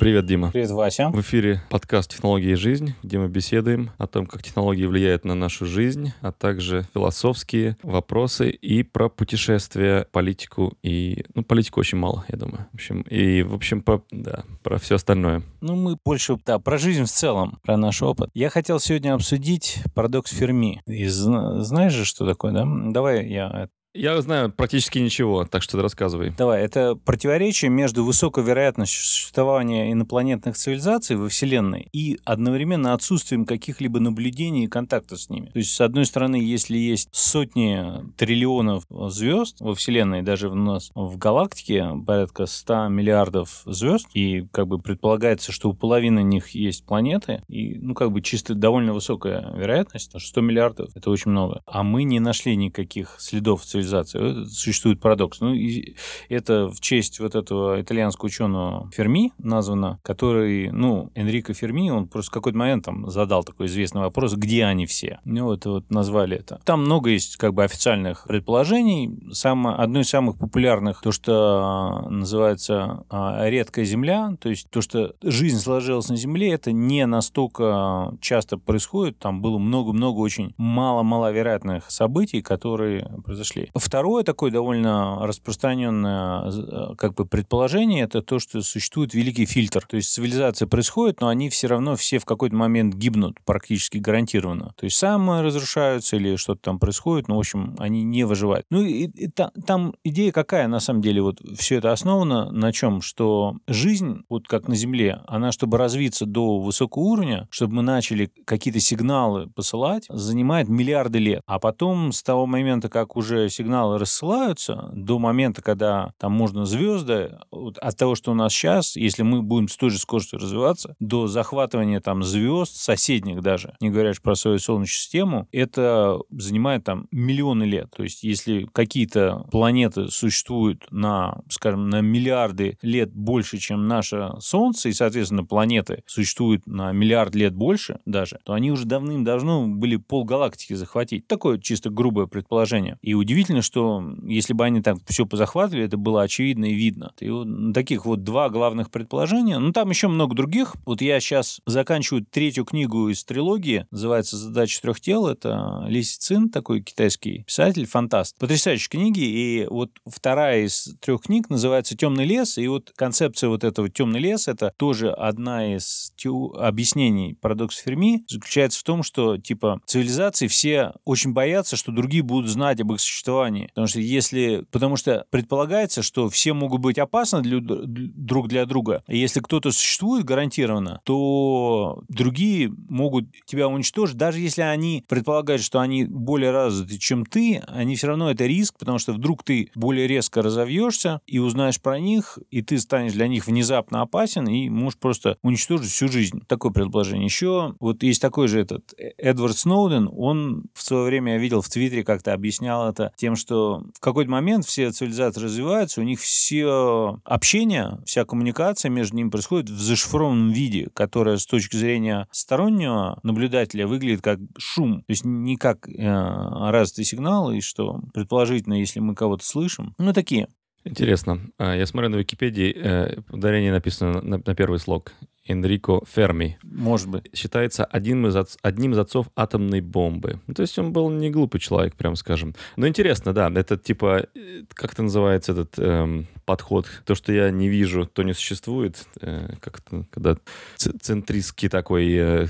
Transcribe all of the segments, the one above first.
Привет, Дима. Привет, Вася. В эфире подкаст «Технологии и жизнь», где мы беседуем о том, как технологии влияют на нашу жизнь, а также философские вопросы и про путешествия, политику и... Ну, политику очень мало, я думаю. В общем, и, в общем, про, да, про все остальное. Ну, мы больше, да, про жизнь в целом, про наш опыт. Я хотел сегодня обсудить парадокс Ферми. И знаешь же, что такое, да? Давай я я знаю практически ничего, так что рассказывай. Давай, это противоречие между высокой вероятностью существования инопланетных цивилизаций во Вселенной и одновременно отсутствием каких-либо наблюдений и контакта с ними. То есть, с одной стороны, если есть сотни триллионов звезд во Вселенной, даже у нас в галактике порядка 100 миллиардов звезд, и как бы предполагается, что у половины них есть планеты, и, ну, как бы чисто довольно высокая вероятность, 100 миллиардов — это очень много. А мы не нашли никаких следов цивилизации цивилизации. Существует парадокс. Ну, и это в честь вот этого итальянского ученого Ферми названо, который, ну, Энрико Ферми, он просто в какой-то момент там задал такой известный вопрос, где они все? Ну, вот, вот назвали это. Там много есть как бы официальных предположений. Самое, одно из самых популярных, то, что называется а, редкая Земля, то есть то, что жизнь сложилась на Земле, это не настолько часто происходит. Там было много-много очень мало-маловероятных событий, которые произошли. Второе такое довольно распространенное э, как бы предположение, это то, что существует великий фильтр. То есть цивилизация происходит, но они все равно все в какой-то момент гибнут практически гарантированно. То есть самые разрушаются или что-то там происходит, но, в общем, они не выживают. Ну и, и та, там идея какая, на самом деле, вот все это основано на чем? Что жизнь, вот как на Земле, она, чтобы развиться до высокого уровня, чтобы мы начали какие-то сигналы посылать, занимает миллиарды лет. А потом с того момента, как уже сигналы рассылаются до момента, когда там можно звезды, вот от того, что у нас сейчас, если мы будем с той же скоростью развиваться, до захватывания там звезд, соседних даже, не говоря про свою Солнечную систему, это занимает там миллионы лет. То есть если какие-то планеты существуют на, скажем, на миллиарды лет больше, чем наше Солнце, и, соответственно, планеты существуют на миллиард лет больше даже, то они уже давным-давно были полгалактики захватить. Такое чисто грубое предположение. И удивительно, удивительно, что если бы они так все позахватывали, это было очевидно и видно. И вот таких вот два главных предположения. Ну, там еще много других. Вот я сейчас заканчиваю третью книгу из трилогии, называется «Задача трех тел». Это Ли Си Цин, такой китайский писатель, фантаст. Потрясающие книги. И вот вторая из трех книг называется «Темный лес». И вот концепция вот этого «Темный лес» — это тоже одна из теу... объяснений парадокса Ферми. Заключается в том, что, типа, цивилизации все очень боятся, что другие будут знать об их существовании существовании. Потому что если... Потому что предполагается, что все могут быть опасны для, друг для друга. И если кто-то существует гарантированно, то другие могут тебя уничтожить. Даже если они предполагают, что они более развиты, чем ты, они все равно это риск, потому что вдруг ты более резко разовьешься и узнаешь про них, и ты станешь для них внезапно опасен и можешь просто уничтожить всю жизнь. Такое предположение. Еще вот есть такой же этот Эдвард Сноуден, он в свое время, я видел в Твиттере, как-то объяснял это тем, что в какой-то момент все цивилизации развиваются, у них все общение, вся коммуникация между ними происходит в зашифрованном виде, которое с точки зрения стороннего наблюдателя выглядит как шум, то есть не как э, развитый сигнал, и что предположительно, если мы кого-то слышим, ну такие. Интересно. А, я смотрю на Википедии, э, ударение написано на, на первый слог. Энрико Ферми. Может быть. Считается одним из, от, одним из отцов атомной бомбы. Ну, то есть он был не глупый человек, прям скажем. Но интересно, да, это типа, э, как это называется этот эм, подход? То, что я не вижу, то не существует. Э, как это, когда центристский такой, э,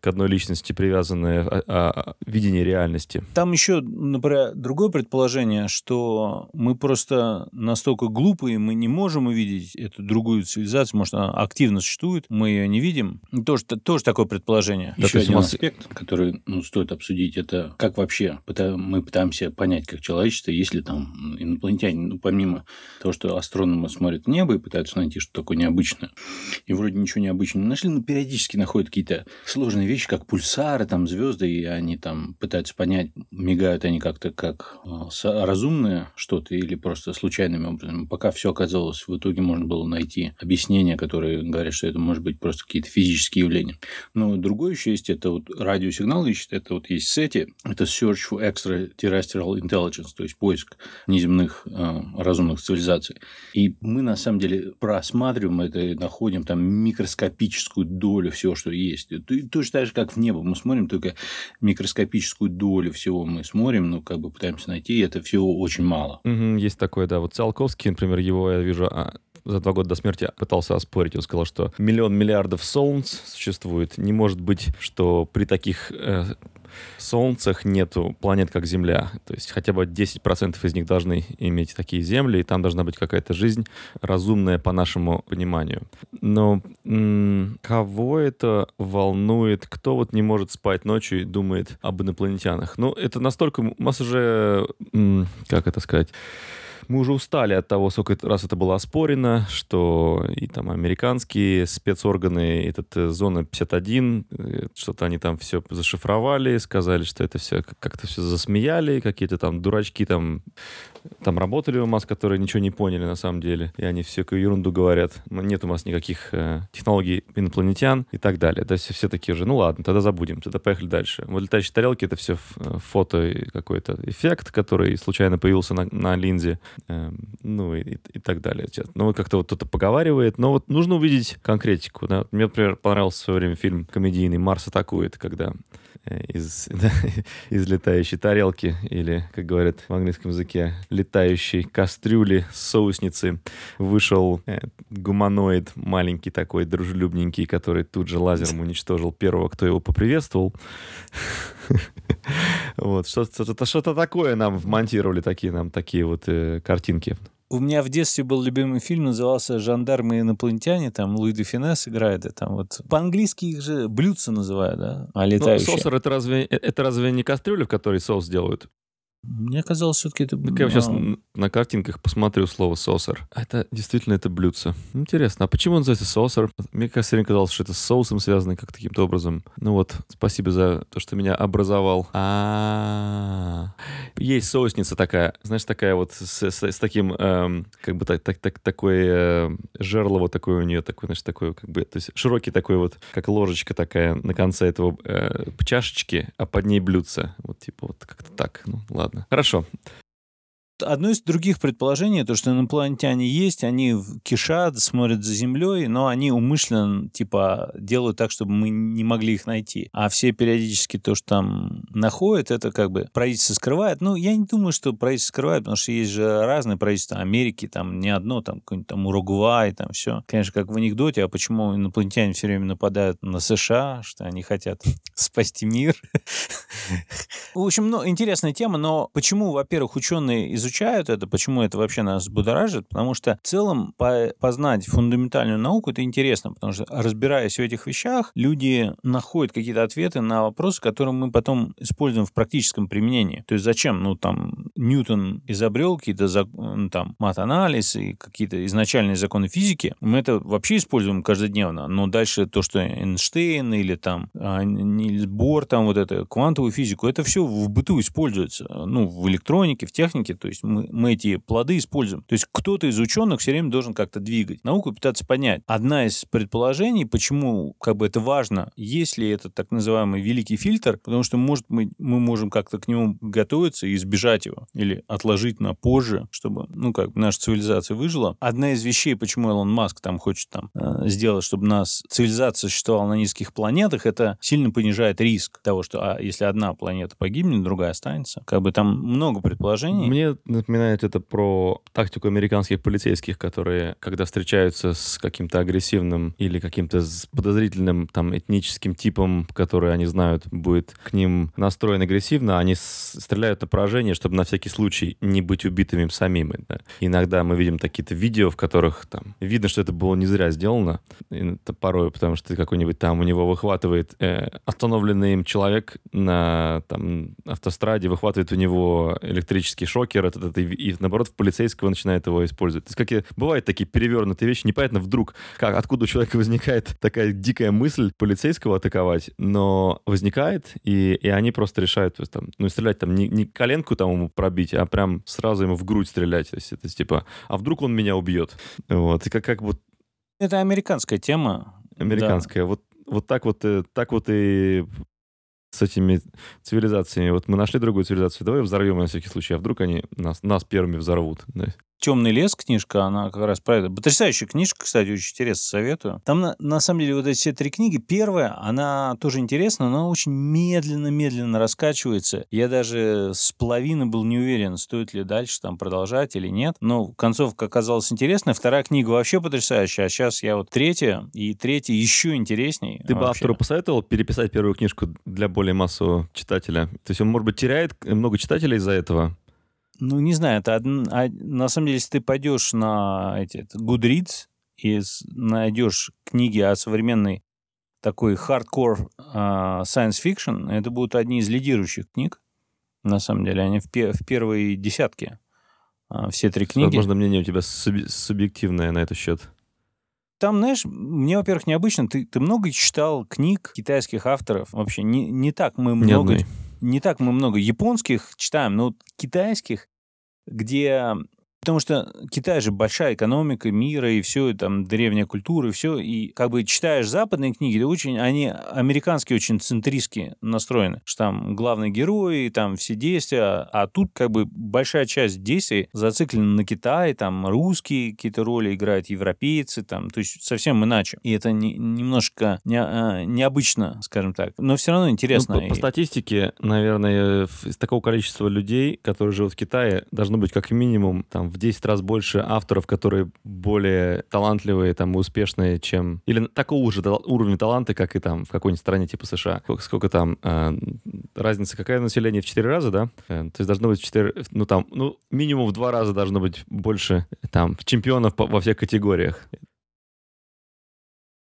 к одной личности привязанное а, а, видение реальности. Там еще, например, другое предположение, что мы просто настолько глупые, мы не можем увидеть эту другую цивилизацию, может, она активно существует, мы ее не видим. Тоже, тоже такое предположение. Еще один аспект, который ну, стоит обсудить, это как вообще мы пытаемся понять, как человечество, если там инопланетяне, ну, помимо того, что астрономы смотрят в небо и пытаются найти что-то такое необычное, и вроде ничего необычного не нашли, но периодически находят какие-то сложные вещи, как пульсары, там, звезды, и они там пытаются понять, мигают они как-то как а, разумные что-то или просто случайными образом. Пока все оказалось, в итоге можно было найти объяснения, которые говорят, что это может может быть просто какие-то физические явления. Но другое еще есть, это вот радиосигнал ищет, это вот есть SETI, это Search for Extraterrestrial Intelligence, то есть поиск неземных э, разумных цивилизаций. И мы, на самом деле, просматриваем это и находим там микроскопическую долю всего, что есть. Точно так же, как в небо. Мы смотрим только микроскопическую долю всего мы смотрим, но как бы пытаемся найти, и это всего очень мало. Угу, есть такое, да. Вот Циолковский, например, его я вижу а, за два года до смерти пытался оспорить. Он сказал, что миллион миллиардов солнц существует. Не может быть, что при таких э, солнцах нету планет, как Земля. То есть хотя бы 10% из них должны иметь такие земли, и там должна быть какая-то жизнь разумная по нашему пониманию. Но м- кого это волнует? Кто вот не может спать ночью и думает об инопланетянах? Ну, это настолько... У нас уже... М- как это сказать? Мы уже устали от того, сколько раз это было оспорено, что и там американские спецорганы, этот э, зона 51, э, что-то они там все зашифровали, сказали, что это все как-то все засмеяли, какие-то там дурачки там там работали у нас, которые ничего не поняли на самом деле, и они всякую ерунду говорят. Нет у нас никаких э, технологий инопланетян и так далее. То есть все такие же, ну ладно, тогда забудем, тогда поехали дальше. Вот летающие тарелки — это все э, фото какой-то эффект, который случайно появился на, на линзе, э, ну и, и, и так далее. Ну вот как-то вот кто-то поговаривает, но вот нужно увидеть конкретику. Да? Мне, например, понравился в свое время фильм комедийный «Марс атакует», когда из, да, из летающей тарелки или, как говорят в английском языке, летающей кастрюли, соусницы вышел э, гуманоид маленький такой, дружелюбненький, который тут же лазером уничтожил первого, кто его поприветствовал. Вот, что-то, такое нам вмонтировали, такие нам такие вот э, картинки. У меня в детстве был любимый фильм, назывался «Жандармы и инопланетяне», там Луи де Финес играет, и там вот по-английски их же блюдца называют, да, а летающие. Ну, сосер это разве, э, это разве не кастрюля, в которой соус делают? Мне казалось, все-таки это... Так я сейчас на картинках посмотрю слово «сосер». Это действительно это блюдце. Интересно, а почему он называется «сосер»? Мне кажется, мне казалось, что это с соусом связано как каким-то образом. Ну вот, спасибо за то, что меня образовал. А, есть соусница такая, знаешь, такая вот с, таким, эм, как бы так, так, так, такой э, жерло вот такое у нее, такой, знаешь, такой, как бы, то есть широкий такой вот, как ложечка такая на конце этого э, чашечки, а под ней блюдце. Вот типа вот как-то так. Ну, ладно ладно. Хорошо. Одно из других предположений, то, что инопланетяне есть, они кишат, смотрят за Землей, но они умышленно, типа, делают так, чтобы мы не могли их найти. А все периодически то, что там находят, это как бы правительство скрывает. Ну, я не думаю, что правительство скрывает, потому что есть же разные правительства Америки, там не одно, там какой-нибудь там Уругвай, там все. Конечно, как в анекдоте, а почему инопланетяне все время нападают на США, что они хотят спасти мир. В общем, ну, интересная тема, но почему, во-первых, ученые из изучают это, почему это вообще нас будоражит, потому что в целом по познать фундаментальную науку это интересно, потому что разбираясь в этих вещах, люди находят какие-то ответы на вопросы, которые мы потом используем в практическом применении. То есть зачем, ну там Ньютон изобрел какие-то там мат-анализ и какие-то изначальные законы физики, мы это вообще используем каждодневно, но дальше то, что Эйнштейн или там а, Нильс Бор, там вот это квантовую физику, это все в быту используется, ну в электронике, в технике, то есть есть мы, мы эти плоды используем. То есть кто-то из ученых все время должен как-то двигать науку пытаться понять. Одна из предположений, почему как бы это важно, есть ли это так называемый великий фильтр, потому что может мы, мы можем как-то к нему готовиться и избежать его или отложить на позже, чтобы, ну, как наша цивилизация выжила. Одна из вещей, почему Илон Маск там хочет там э, сделать, чтобы нас цивилизация существовала на низких планетах, это сильно понижает риск того, что а, если одна планета погибнет, другая останется. Как бы там много предположений. Мне напоминает это про тактику американских полицейских, которые, когда встречаются с каким-то агрессивным или каким-то подозрительным там этническим типом, который они знают будет к ним настроен агрессивно, они стреляют на поражение, чтобы на всякий случай не быть убитыми самими. Да. Иногда мы видим такие-то видео, в которых там видно, что это было не зря сделано. Это порой, потому что какой-нибудь там у него выхватывает э, остановленный им человек на там, автостраде, выхватывает у него электрический шокер, это этот, и, и наоборот в полицейского начинает его использовать. То есть какие бывают такие перевернутые вещи, непонятно вдруг, как, откуда у человека возникает такая дикая мысль полицейского атаковать, но возникает, и, и они просто решают, то есть, там, ну, стрелять там не, не коленку там ему пробить, а прям сразу ему в грудь стрелять. То есть это типа, а вдруг он меня убьет? Вот, и как, как вот... Это американская тема. Американская. Да. Вот, вот так вот, э, так вот и с этими цивилизациями. Вот мы нашли другую цивилизацию, давай взорвем на всякий случай, а вдруг они нас, нас первыми взорвут. «Темный лес» книжка, она как раз про это. Потрясающая книжка, кстати, очень интересно, советую. Там, на, на самом деле, вот эти все три книги. Первая, она тоже интересна, но очень медленно-медленно раскачивается. Я даже с половины был не уверен, стоит ли дальше там продолжать или нет. Но концовка оказалась интересная. Вторая книга вообще потрясающая, а сейчас я вот третья, и третья еще интересней. Ты бы вообще. автору посоветовал переписать первую книжку для более массового читателя? То есть он, может быть, теряет много читателей из-за этого? Ну, не знаю, это одн- а, на самом деле, если ты пойдешь на эти, Goodreads и найдешь книги о современной такой хардкор а, science fiction, это будут одни из лидирующих книг. На самом деле, они в, пе- в первой десятке. а, все три книги. Возможно, мнение у тебя суби- субъективное на этот счет. Там, знаешь, мне, во-первых, необычно. Ты, ты много читал книг китайских авторов. Вообще, не, не так мы Ни много одной. Не так мы много японских читаем, но китайских, где... Потому что Китай же большая экономика мира, и все, там, древняя культура, и все. И как бы читаешь западные книги, очень, они американские, очень центристски настроены. Что там главные герои, там все действия. А тут как бы большая часть действий зациклена на Китай, там русские какие-то роли играют, европейцы, там, то есть совсем иначе. И это не- немножко не- а, необычно, скажем так. Но все равно интересно. Ну, по, по И- статистике, наверное, из такого количества людей, которые живут в Китае, должно быть как минимум там в 10 раз больше авторов, которые более талантливые там, успешные, чем... Или такого же уровня таланта, как и там в какой-нибудь стране типа США. Сколько, сколько там... э, разница какая население? В 4 раза, да? Э, то есть должно быть в 4... Ну, там, ну, минимум в 2 раза должно быть больше там чемпионов по- во всех категориях.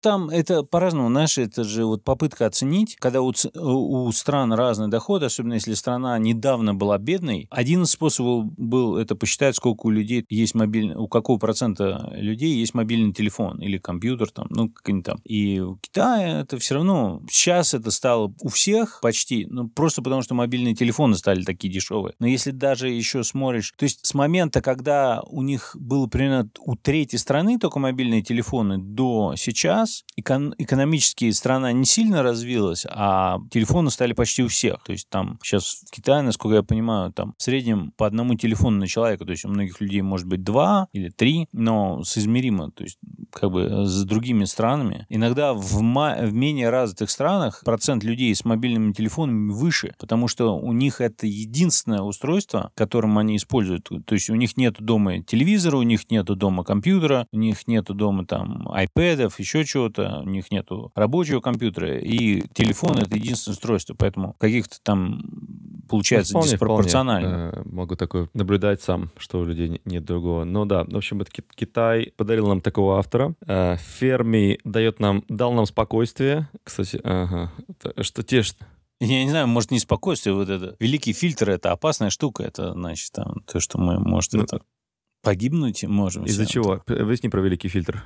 Там это по-разному, знаешь, это же вот попытка оценить, когда у у стран разный доход, особенно если страна недавно была бедной. Один из способов был это посчитать, сколько у людей есть мобильный, у какого процента людей есть мобильный телефон или компьютер там, ну, как-нибудь там. И у Китая это все равно, сейчас это стало у всех почти, ну, просто потому что мобильные телефоны стали такие дешевые. Но если даже еще смотришь, то есть с момента, когда у них было примерно у третьей страны только мобильные телефоны до сейчас, экон- экономически страна не сильно развилась, а телефоны стали почти у всех. То есть там сейчас в Китае, насколько я понимаю, там в среднем по одному телефону на человека, то есть у многих людей может быть два или три, но соизмеримо, то есть как бы с другими странами. Иногда в, ма- в менее развитых странах процент людей с мобильными телефонами выше, потому что у них это единственное устройство, которым они используют. То есть у них нет дома телевизора, у них нет дома компьютера, у них нет дома там айпэдов, еще чего-то, у них нет рабочего компьютера, и телефон — это единственное устройство, поэтому каких-то там получается Ну, вполне, диспропорционально. вполне, э, могу такое наблюдать сам, что у людей не- нет другого. Но да, в общем, это Ки- Китай подарил нам такого автора. Э, Ферми дает нам, дал нам спокойствие. Кстати, ага. Что те, что- Я не знаю, может, не спокойствие, вот это. Великий фильтр — это опасная штука, это, значит, там, то, что мы, может, Ну, это погибнуть можем. из-за чего? Объясни про великий фильтр.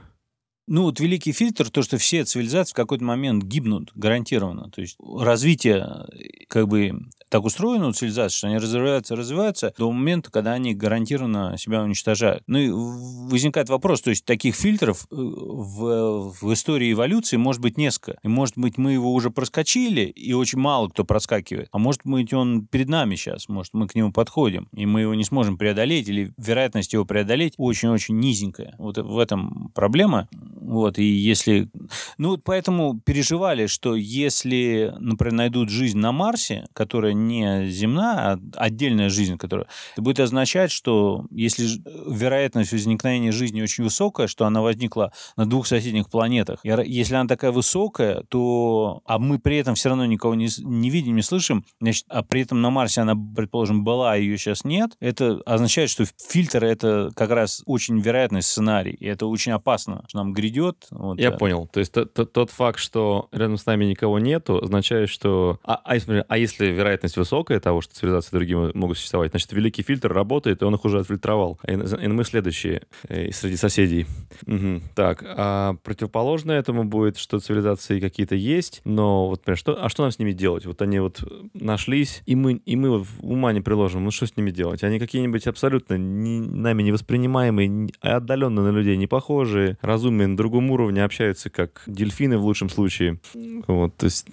Ну, вот великий фильтр, то, что все цивилизации в какой-то момент гибнут гарантированно. То есть развитие э, как бы так устроено у цивилизации, что они развиваются, развиваются до момента, когда они гарантированно себя уничтожают. Ну и возникает вопрос, то есть таких фильтров э, в, в истории эволюции может быть несколько. И может быть мы его уже проскочили, и очень мало кто проскакивает. А может быть он перед нами сейчас, может мы к нему подходим, и мы его не сможем преодолеть, или вероятность его преодолеть очень-очень низенькая. Вот в этом проблема. Вот, и если... Ну, поэтому переживали, что если, например, найдут жизнь на Марсе, которая не земная, а отдельная жизнь, которая... Это будет означать, что если вероятность возникновения жизни очень высокая, что она возникла на двух соседних планетах, если она такая высокая, то... А мы при этом все равно никого не, не видим, не слышим, значит, а при этом на Марсе она, предположим, была, а ее сейчас нет, это означает, что фильтр — это как раз очень вероятный сценарий, и это очень опасно, что нам грядет. Вот, Я э, понял. То есть т- т- тот факт, что рядом с нами никого нету, означает, что... А, а если, а если вероятность высокая того, что цивилизации другие мо- могут существовать, значит, великий фильтр работает, и он их уже отфильтровал. И, и мы следующие э, среди соседей. Мгм. Так, а противоположное этому будет, что цивилизации какие-то есть, но вот, например, что, а что нам с ними делать? Вот они вот нашлись, и мы, и мы вот ума не приложим, ну что с ними делать? Они какие-нибудь абсолютно не- нами невоспринимаемые, не- отдаленно на людей не похожие, разумные на другом уровне, общаются как дельфины в лучшем случае. Вот, то есть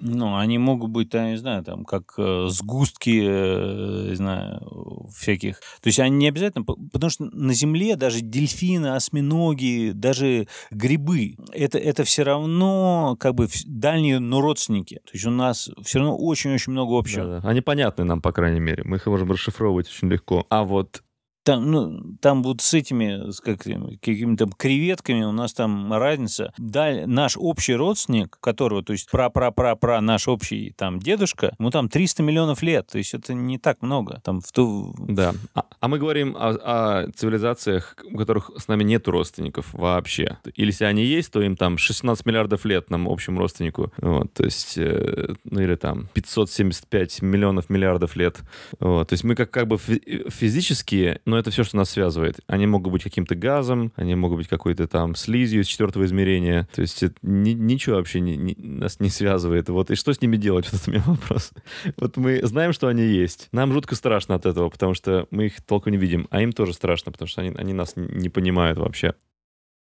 Ну, они могут быть, я не знаю, там, как э, сгустки, э, не знаю, всяких. То есть они не обязательно... Потому что на Земле даже дельфины, осьминоги, даже грибы, это, это все равно как бы дальние, но родственники. То есть у нас все равно очень-очень много общего. Да, да. Они понятны нам, по крайней мере. Мы их можем расшифровывать очень легко. А вот там, ну, там вот с этими, с как, какими-то креветками у нас там разница. Да, наш общий родственник, которого, то есть пра-пра-пра-пра наш общий там дедушка, ему там 300 миллионов лет, то есть это не так много. Там в ту... Да. А, а мы говорим о, о цивилизациях, у которых с нами нет родственников вообще. Или если они есть, то им там 16 миллиардов лет нам общему родственнику. Вот, то есть, э, ну или там 575 миллионов миллиардов лет. Вот, то есть мы как, как бы физически, но это все, что нас связывает. Они могут быть каким-то газом, они могут быть какой-то там слизью из четвертого измерения. То есть это, ни, ничего вообще не, не, нас не связывает. Вот. И что с ними делать? Вот это у меня вопрос. Вот мы знаем, что они есть. Нам жутко страшно от этого, потому что мы их толком не видим. А им тоже страшно, потому что они, они нас не понимают вообще.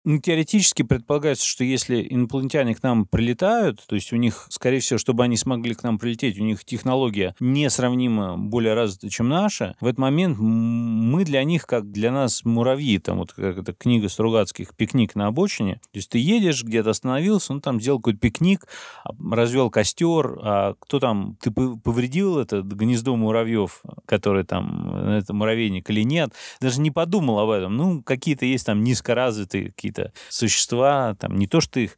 Ну, теоретически предполагается, что если инопланетяне к нам прилетают, то есть у них, скорее всего, чтобы они смогли к нам прилететь, у них технология несравнимо более развита, чем наша, в этот момент мы для них, как для нас муравьи, там вот как эта книга Стругацких «Пикник на обочине», то есть ты едешь, где-то остановился, ну там сделал какой-то пикник, а, развел костер, а кто там, ты повредил это гнездо муравьев, которое там, это муравейник или нет, даже не подумал об этом. Ну, какие-то есть там низкоразвитые какие какие-то существа, там, не то что их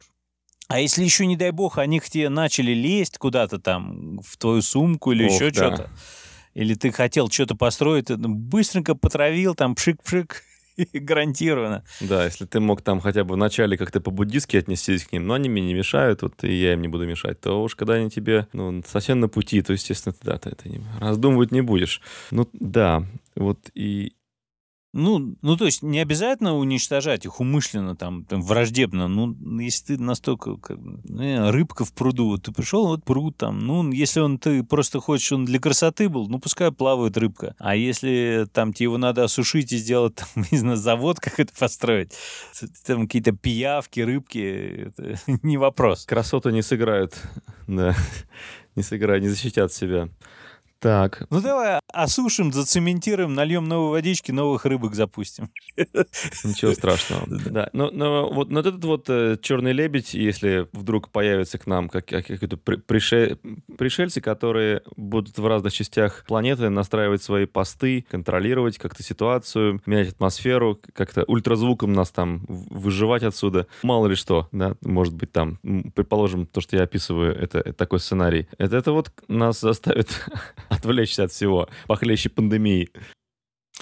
а если еще, не дай бог, они к тебе начали лезть куда-то там, в твою сумку или Ох, еще да. что-то, или ты хотел что-то построить, быстренько потравил, там пшик-пшик, гарантированно. Да, если ты мог там хотя бы вначале как-то по-буддистски отнестись к ним, но они мне не мешают, вот и я им не буду мешать, то уж когда они тебе ну, совсем на пути, то, естественно, ты, да, ты это не, раздумывать не будешь. Ну, да, вот и, ну, ну, то есть не обязательно уничтожать их умышленно, там, там враждебно. Ну, если ты настолько, как, ну, рыбка в пруду, ты пришел, вот пруд там, ну, если он, ты просто хочешь, он для красоты был, ну, пускай плавает рыбка. А если там тебе его надо осушить и сделать, там, не знаю, завод как это построить, там какие-то пиявки, рыбки, это не вопрос. Красоты не сыграют, да, не сыграют, не защитят себя. Так. Ну давай осушим, зацементируем, нальем новой водички, новых рыбок запустим. Ничего страшного. Да. Но, но вот, но этот вот э, черный лебедь, если вдруг появится к нам как, какие-то прише, пришельцы, которые будут в разных частях планеты настраивать свои посты, контролировать как-то ситуацию, менять атмосферу, как-то ультразвуком нас там выживать отсюда. Мало ли что, да, может быть там, предположим, то, что я описываю, это, это такой сценарий. Это, это вот нас заставит отвлечься от всего, похлеще пандемии.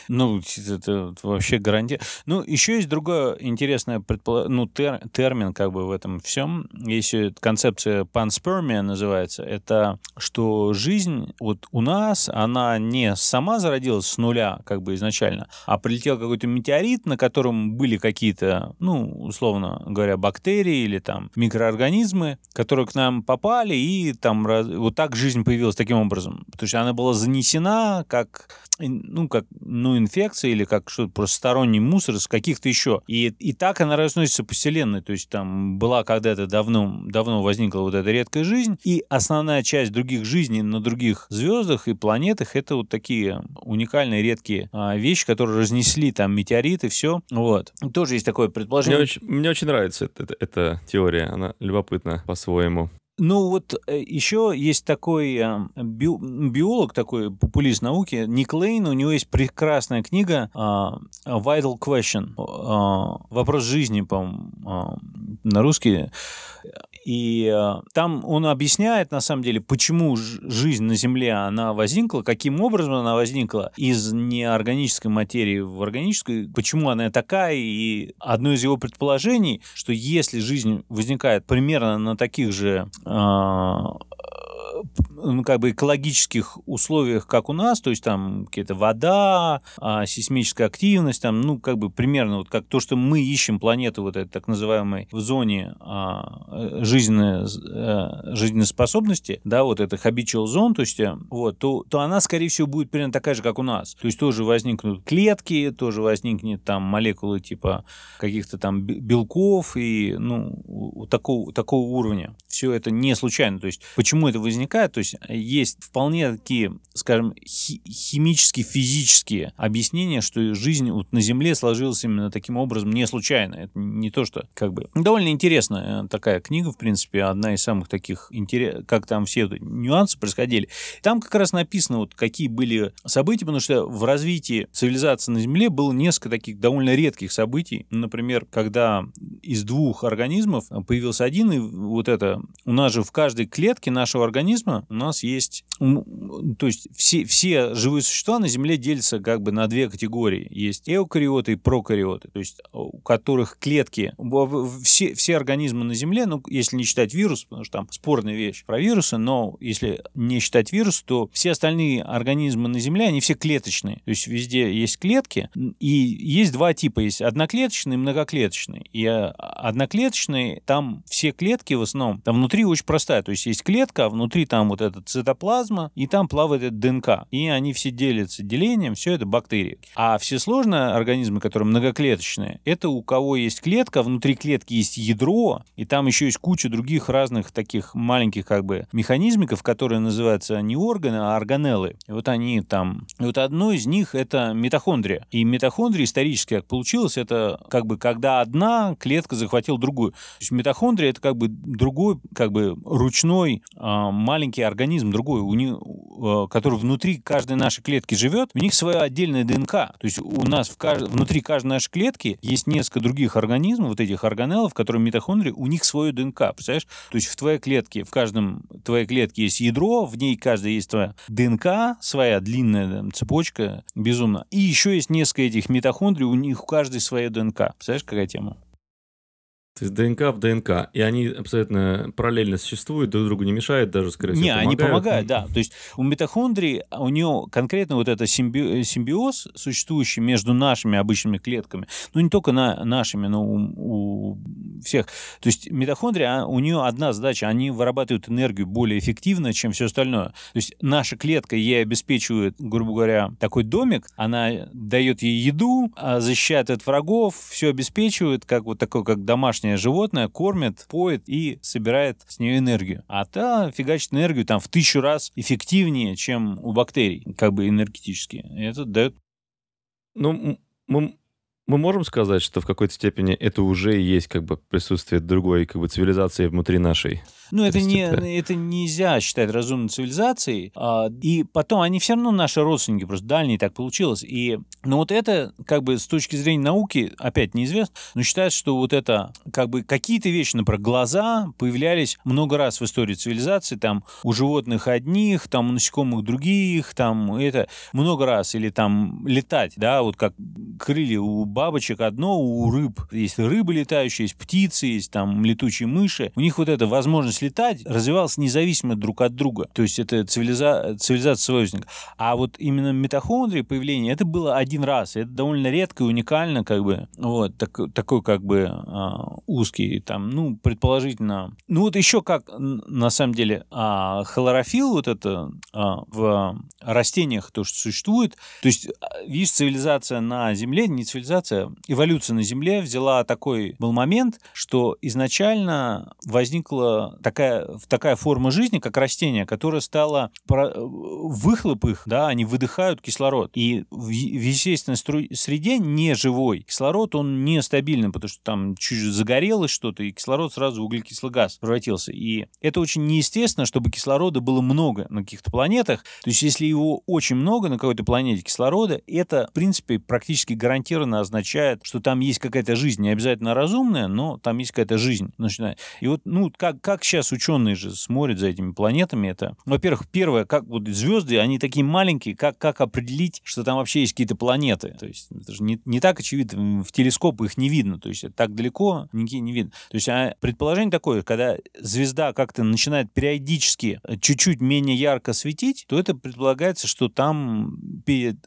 Ну, это вообще гарантия. Ну, еще есть другое интересное предпол... ну, тер... термин как бы в этом всем. Есть концепция панспермия называется. Это что жизнь вот у нас, она не сама зародилась с нуля как бы изначально, а прилетел какой-то метеорит, на котором были какие-то, ну, условно говоря, бактерии или там микроорганизмы, которые к нам попали, и там раз... вот так жизнь появилась таким образом. То есть она была занесена как, ну, как, ну, инфекция или как что-то просто сторонний мусор из каких-то еще. И, и так она разносится по Вселенной. То есть там была когда-то давно, давно возникла вот эта редкая жизнь, и основная часть других жизней на других звездах и планетах это вот такие уникальные редкие а, вещи, которые разнесли там метеориты, все. Вот. Тоже есть такое предположение. Мне очень, мне очень нравится эта, эта теория, она любопытна по-своему. Ну вот э, еще есть такой э, биолог, такой популист науки, Ник Лейн, у него есть прекрасная книга а, Vital Question, а, вопрос жизни, по-моему, а, на русский. И э, там он объясняет, на самом деле, почему жизнь на Земле, она возникла, каким образом она возникла из неорганической материи в органическую, почему она такая. И одно из его предположений, что если жизнь возникает примерно на таких же э, ну, как бы экологических условиях, как у нас, то есть там какая-то вода, а, сейсмическая активность, там, ну, как бы примерно вот как то, что мы ищем планету вот этой так называемой в зоне а, жизненной, а, жизненной способности, да, вот это habitual zone, то есть вот, то, то она, скорее всего, будет примерно такая же, как у нас. То есть тоже возникнут клетки, тоже возникнет там молекулы типа каких-то там белков и, ну, такого, такого уровня. Все это не случайно. То есть почему это возникает? То есть есть вполне такие, скажем, химические, физические объяснения, что жизнь вот на Земле сложилась именно таким образом не случайно. Это не то, что как бы... Довольно интересная э, такая книга, в принципе, одна из самых таких интересных, как там все нюансы происходили. Там как раз написано, вот какие были события, потому что в развитии цивилизации на Земле было несколько таких довольно редких событий. Например, когда из двух организмов появился один, и вот это, у нас же в каждой клетке нашего организма у нас есть, то есть все, все живые существа на Земле делятся как бы на две категории. Есть эукариоты и прокариоты, то есть у которых клетки, все, все организмы на Земле, ну, если не считать вирус, потому что там спорная вещь про вирусы, но если не считать вирус, то все остальные организмы на Земле, они все клеточные. То есть везде есть клетки, и есть два типа. Есть одноклеточные и многоклеточные. И а, одноклеточные, там все клетки в основном, там внутри очень простая. То есть есть клетка, а внутри там вот эта цитоплазма, и там плавает этот ДНК. И они все делятся делением, все это бактерии. А все сложные организмы, которые многоклеточные, это у кого есть клетка, внутри клетки есть ядро, и там еще есть куча других разных таких маленьких как бы механизмиков, которые называются не органы, а органеллы. И вот они там... И вот одно из них это митохондрия. И митохондрия исторически как получилось, это как бы когда одна клетка захватила другую. То есть митохондрия это как бы другой, как бы ручной э, маленький организм, другой, у них, э, который внутри каждой нашей клетки живет, у них своя отдельная ДНК. То есть у нас в кажд... внутри каждой нашей клетки есть несколько других организмов, вот этих органеллов, которые митохондрии, у них свое ДНК, представляешь? То есть в твоей клетке, в каждом твоей клетке есть ядро, в ней каждая есть твоя ДНК, своя длинная там, цепочка, безумно. И еще есть несколько этих митохондрий, у них у каждой своя ДНК. Представляешь, какая тема? То есть ДНК в ДНК. И они абсолютно параллельно существуют, друг другу не мешают, даже, скорее всего, Не, помогают. они помогают, да. То есть у митохондрии, у нее конкретно вот это симби... симбиоз, существующий между нашими обычными клетками, ну, не только на нашими, но у, у всех. То есть митохондрия, а, у нее одна задача, они вырабатывают энергию более эффективно, чем все остальное. То есть наша клетка ей обеспечивает, грубо говоря, такой домик, она дает ей еду, а, защищает от врагов, все обеспечивает, как вот такой, как домашний домашнее животное кормит, поет и собирает с нее энергию. А та фигачит энергию там в тысячу раз эффективнее, чем у бактерий, как бы энергетически. И это дает... Ну, мы мы можем сказать, что в какой-то степени это уже есть как бы присутствие другой как бы цивилизации внутри нашей? Ну, это, не, это нельзя считать разумной цивилизацией. А, и потом, они все равно наши родственники, просто дальние, так получилось. И, ну, вот это, как бы, с точки зрения науки, опять неизвестно, но считается, что вот это, как бы, какие-то вещи, например, глаза появлялись много раз в истории цивилизации, там, у животных одних, там, у насекомых других, там, это много раз, или там летать, да, вот как крылья у бабочек одно, у рыб есть рыбы летающие, есть птицы, есть там летучие мыши, у них вот эта возможность летать развивалась независимо друг от друга. То есть это цивилиза... цивилизация союзника. А вот именно митохондрии появление, это было один раз. Это довольно редко и уникально, как бы, вот, так, такой как бы а, узкий, там, ну, предположительно. Ну, вот еще как, на самом деле, а, хлорофилл вот это а, в растениях, то, что существует, то есть, видишь, цивилизация на Земле, не цивилизация, эволюция на Земле взяла такой был момент, что изначально возникла такая, такая форма жизни, как растение, которая стала... Выхлоп их, да, они выдыхают кислород. И в, естественной среде не живой кислород, он нестабильный, потому что там чуть загорелось что-то, и кислород сразу в углекислый газ превратился. И это очень неестественно, чтобы кислорода было много на каких-то планетах. То есть если его очень много на какой-то планете кислорода, это, в принципе, практически гарантированно означает означает, что там есть какая-то жизнь, не обязательно разумная, но там есть какая-то жизнь. Начинает. И вот, ну, как, как сейчас ученые же смотрят за этими планетами, это, во-первых, первое, как вот звезды, они такие маленькие, как, как определить, что там вообще есть какие-то планеты? То есть это же не, не так очевидно, в телескоп их не видно, то есть так далеко никакие не видно. То есть а предположение такое, когда звезда как-то начинает периодически чуть-чуть менее ярко светить, то это предполагается, что там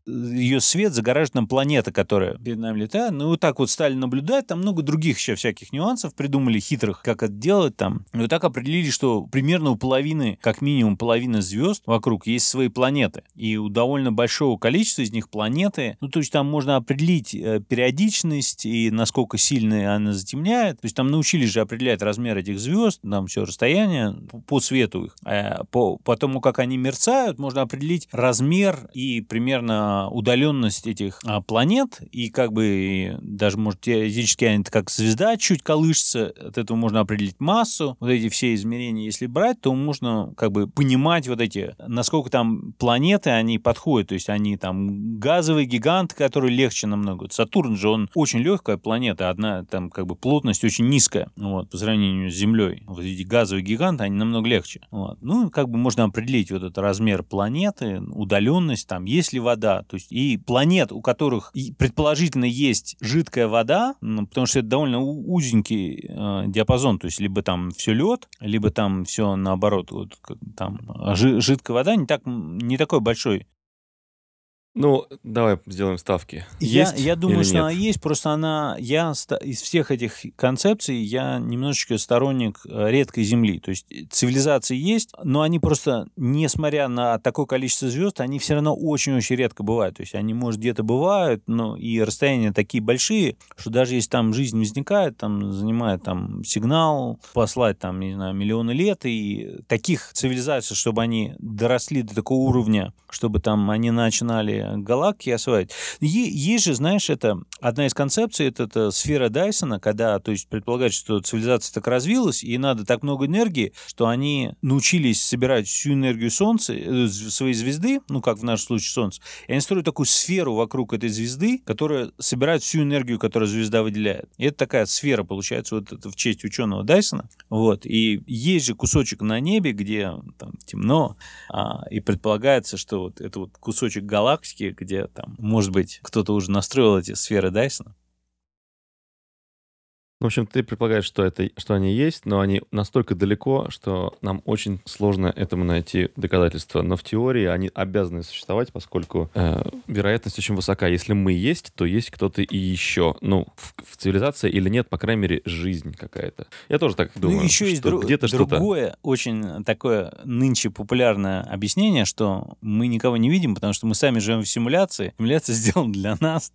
ее свет загораживает нам планета, которая перед нами летает. Ну, вот так вот стали наблюдать, там много других еще всяких нюансов придумали, хитрых, как это делать там. И вот так определили, что примерно у половины, как минимум половины звезд вокруг есть свои планеты. И у довольно большого количества из них планеты, ну, то есть там можно определить э, периодичность и насколько сильно она затемняет. То есть там научились же определять размер этих звезд, там все расстояние по свету их. А по, по тому, как они мерцают, можно определить размер и примерно удаленность этих а, планет. И как бы даже, может, теоретически они как звезда чуть колышется, от этого можно определить массу. Вот эти все измерения, если брать, то можно как бы понимать вот эти, насколько там планеты, они подходят. То есть они там газовые гиганты, которые легче намного. Сатурн же, он очень легкая планета, одна там как бы плотность очень низкая вот, по сравнению с Землей. Вот эти газовые гиганты, они намного легче. Вот. Ну, как бы можно определить вот этот размер планеты, удаленность, там, есть ли вода. То есть и планет, у которых предположительно есть жидкая вода, потому что это довольно узенький э, диапазон, то есть либо там все лед, либо там все наоборот, вот там жидкая вода не так не такой большой ну, давай сделаем ставки. Есть я, я думаю, что нет? она есть, просто она, я из всех этих концепций, я немножечко сторонник э, редкой Земли. То есть цивилизации есть, но они просто, несмотря на такое количество звезд, они все равно очень-очень редко бывают. То есть они, может, где-то бывают, но и расстояния такие большие, что даже если там жизнь возникает, там занимает там сигнал, послать там, не знаю, миллионы лет, и таких цивилизаций, чтобы они доросли до такого уровня, чтобы там они начинали галактики осваивать. Есть же, знаешь, это одна из концепций, это, это сфера Дайсона, когда, то есть, предполагается, что цивилизация так развилась, и надо так много энергии, что они научились собирать всю энергию Солнца, э, своей звезды, ну, как в нашем случае Солнце, и они строят такую сферу вокруг этой звезды, которая собирает всю энергию, которую звезда выделяет. И это такая сфера, получается, вот это в честь ученого Дайсона. Вот. И есть же кусочек на небе, где там темно, а, и предполагается, что вот это вот кусочек галактики, галактики, где там, может быть, кто-то уже настроил эти сферы Дайсона. В общем, ты предполагаешь, что, это, что они есть, но они настолько далеко, что нам очень сложно этому найти доказательства. Но в теории они обязаны существовать, поскольку э, вероятность очень высока. Если мы есть, то есть кто-то и еще. Ну, в, в цивилизации или нет, по крайней мере, жизнь какая-то. Я тоже так ну, думаю. Ну, еще есть дру- где-то другое, что-то... очень такое нынче популярное объяснение, что мы никого не видим, потому что мы сами живем в симуляции. Симуляция сделана для нас.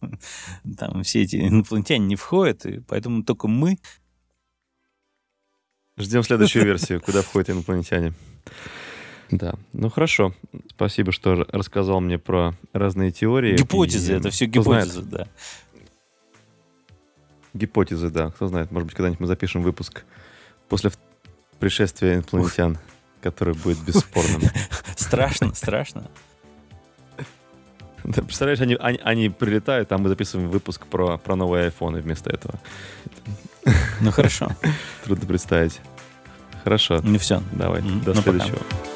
Там все эти инопланетяне не входят, и поэтому только мы. Ждем следующую версию, куда входят инопланетяне. Да, ну хорошо. Спасибо, что рассказал мне про разные теории. Гипотезы, и, это все гипотезы, знает, да. Гипотезы, да. Кто знает, может быть, когда-нибудь мы запишем выпуск после пришествия инопланетян, который будет бесспорным. Страшно, страшно. Да, представляешь, они, они, они прилетают, а мы записываем выпуск про, про новые айфоны вместо этого. Ну хорошо. Трудно представить. Хорошо. Ну все. Давай, mm-hmm. до ну, следующего. Пока.